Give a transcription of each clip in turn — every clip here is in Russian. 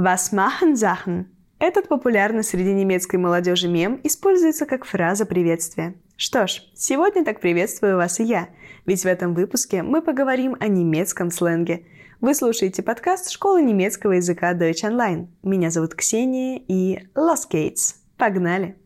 Was machen Sachen? Этот популярный среди немецкой молодежи мем используется как фраза приветствия. Что ж, сегодня так приветствую вас и я, ведь в этом выпуске мы поговорим о немецком сленге. Вы слушаете подкаст школы немецкого языка Deutsch Online. Меня зовут Ксения и Los Gates. Погнали!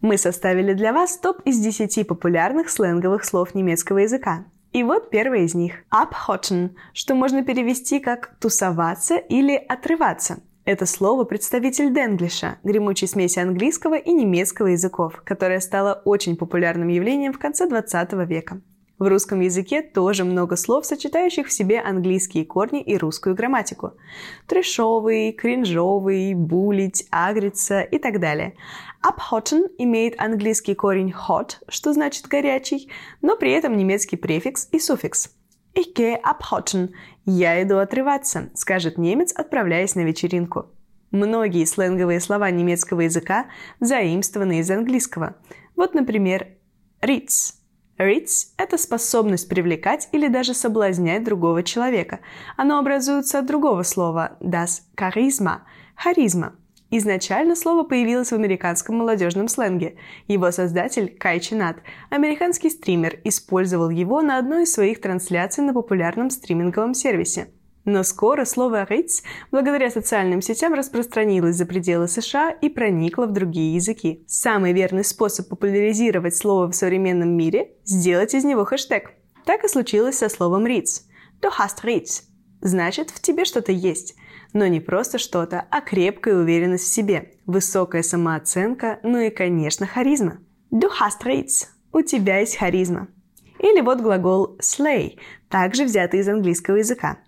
Мы составили для вас топ из 10 популярных сленговых слов немецкого языка. И вот первое из них – abhotten, что можно перевести как «тусоваться» или «отрываться». Это слово представитель денглиша, гремучей смеси английского и немецкого языков, которое стало очень популярным явлением в конце 20 века. В русском языке тоже много слов, сочетающих в себе английские корни и русскую грамматику. Трешовый, кринжовый, булить, агриться и так далее. Abhotten имеет английский корень hot, что значит горячий, но при этом немецкий префикс и суффикс. Ich gehe abhotten. Я иду отрываться, скажет немец, отправляясь на вечеринку. Многие сленговые слова немецкого языка заимствованы из английского. Вот, например, Ritz Ritz – это способность привлекать или даже соблазнять другого человека. Оно образуется от другого слова das Charisma – харизма. Изначально слово появилось в американском молодежном сленге. Его создатель Кай Чинат, американский стример, использовал его на одной из своих трансляций на популярном стриминговом сервисе – но скоро слово «риц» благодаря социальным сетям распространилось за пределы США и проникло в другие языки. Самый верный способ популяризировать слово в современном мире – сделать из него хэштег. Так и случилось со словом «риц». «Du hast Ritz» – значит «в тебе что-то есть». Но не просто что-то, а крепкая уверенность в себе, высокая самооценка, ну и, конечно, харизма. «Du hast Ritz» – у тебя есть харизма. Или вот глагол slay, также взятый из английского языка.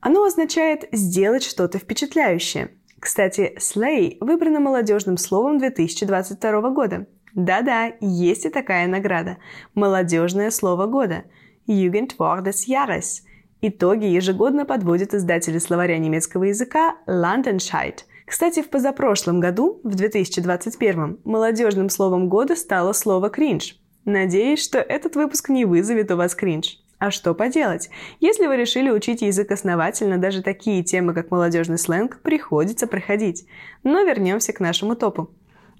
Оно означает «сделать что-то впечатляющее». Кстати, slay выбрано молодежным словом 2022 года. Да-да, есть и такая награда. Молодежное слово года. Jugendwort des Jahres. Итоги ежегодно подводят издатели словаря немецкого языка Landenscheid. Кстати, в позапрошлом году, в 2021, молодежным словом года стало слово «кринж». Надеюсь, что этот выпуск не вызовет у вас кринж. А что поделать? Если вы решили учить язык основательно, даже такие темы, как молодежный сленг, приходится проходить. Но вернемся к нашему топу.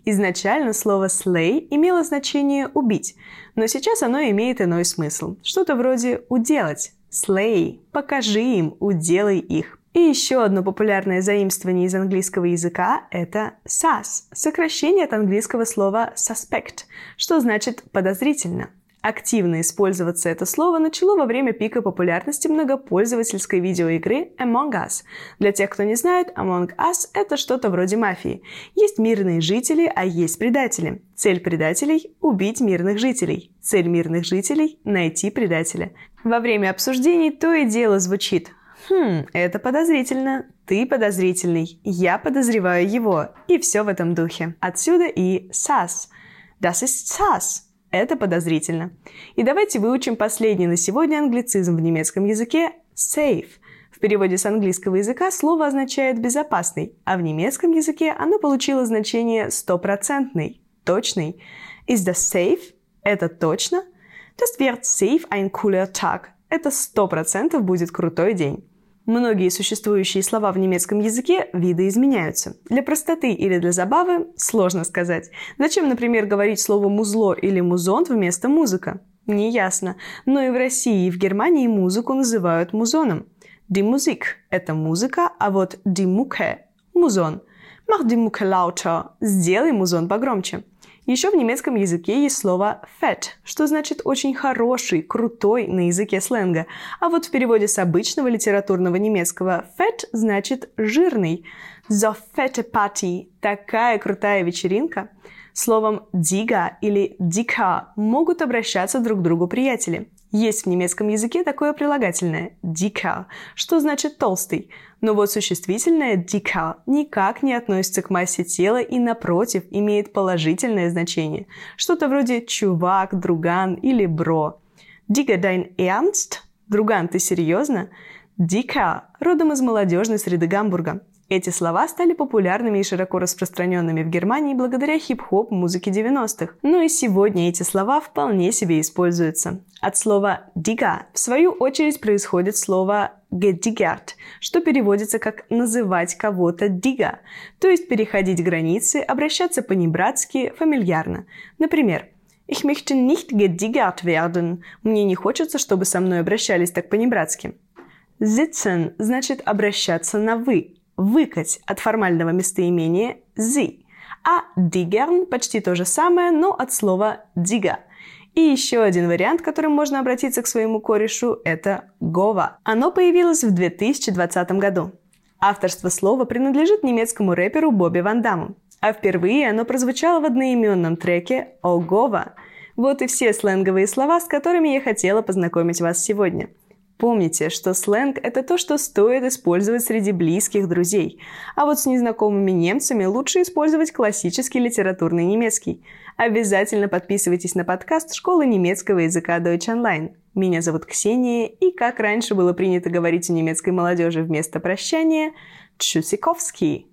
Изначально слово «slay» имело значение «убить», но сейчас оно имеет иной смысл. Что-то вроде «уделать». «Slay» – «покажи им», «уделай их». И еще одно популярное заимствование из английского языка – это «sas» – сокращение от английского слова «suspect», что значит «подозрительно». Активно использоваться это слово начало во время пика популярности многопользовательской видеоигры Among Us. Для тех, кто не знает, Among Us — это что-то вроде мафии. Есть мирные жители, а есть предатели. Цель предателей — убить мирных жителей. Цель мирных жителей — найти предателя. Во время обсуждений то и дело звучит «Хм, это подозрительно. Ты подозрительный. Я подозреваю его». И все в этом духе. Отсюда и «сас». Das ist sass. Это подозрительно. И давайте выучим последний на сегодня англицизм в немецком языке safe. В переводе с английского языка слово означает «безопасный», а в немецком языке оно получило значение «стопроцентный», «точный». Is das safe? Это точно? Das wird safe ein cooler Tag. Это сто процентов будет крутой день. Многие существующие слова в немецком языке видоизменяются. Для простоты или для забавы сложно сказать. Зачем, например, говорить слово «музло» или «музон» вместо «музыка»? Неясно. Но и в России, и в Германии музыку называют музоном. Die Musik – это музыка, а вот die Mucke – музон. Mach die Mucke lauter – сделай музон погромче. Еще в немецком языке есть слово fat, что значит очень хороший, крутой на языке сленга. А вот в переводе с обычного литературного немецкого fat значит жирный. So fette Party – такая крутая вечеринка. Словом «дига» или «дика» могут обращаться друг к другу приятели. Есть в немецком языке такое прилагательное «dicker», что значит «толстый». Но вот существительное «dicker» никак не относится к массе тела и, напротив, имеет положительное значение. Что-то вроде «чувак», «друган» или «бро». «Digga, dein Ernst?» «Друган, ты серьезно?» «Dicker» родом из молодежной среды Гамбурга. Эти слова стали популярными и широко распространенными в Германии благодаря хип-хоп музыке 90-х. Но и сегодня эти слова вполне себе используются. От слова «дига» в свою очередь происходит слово «gediggert», что переводится как «называть кого-то дига», то есть переходить границы, обращаться по-небратски, фамильярно. Например, «Ich möchte nicht gediggert werden» – «Мне не хочется, чтобы со мной обращались так по-небратски». «Sitzen» значит обращаться на «вы», выкать от формального местоимения «зи», а «дигерн» почти то же самое, но от слова «дига». И еще один вариант, которым можно обратиться к своему корешу, это «гова». Оно появилось в 2020 году. Авторство слова принадлежит немецкому рэперу Бобби Ван Даму, а впервые оно прозвучало в одноименном треке «Огова». Вот и все сленговые слова, с которыми я хотела познакомить вас сегодня – Помните, что сленг – это то, что стоит использовать среди близких друзей. А вот с незнакомыми немцами лучше использовать классический литературный немецкий. Обязательно подписывайтесь на подкаст Школы немецкого языка Deutsch Online. Меня зовут Ксения, и как раньше было принято говорить у немецкой молодежи вместо прощания – Тшусиковский.